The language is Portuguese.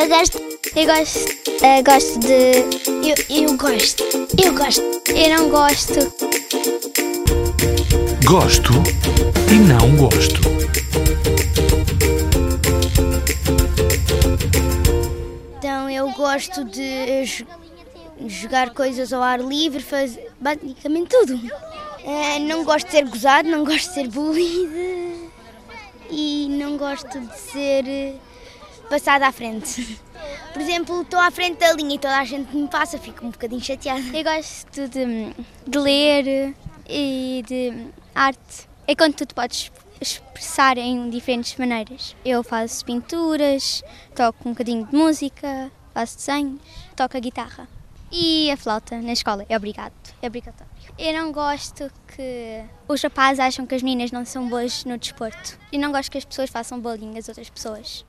Eu gosto. Eu gosto. eh, gosto de. Eu, eu gosto. Eu gosto. Eu não gosto. Gosto e não gosto. Então eu gosto de jo- jogar coisas ao ar livre, fazer basicamente tudo. Eh, não gosto de ser gozado, não gosto de ser bullied e não gosto de ser eh, passada à frente. Por exemplo, estou à frente da linha e toda a gente me passa, fico um bocadinho chateada. Eu gosto de, de ler e de arte. É quando tu te podes expressar em diferentes maneiras. Eu faço pinturas, toco um bocadinho de música, faço desenhos, toco a guitarra. E a flauta na escola é obrigado, é obrigatório. Eu não gosto que os rapazes acham que as meninas não são boas no desporto. E não gosto que as pessoas façam bullying outras pessoas.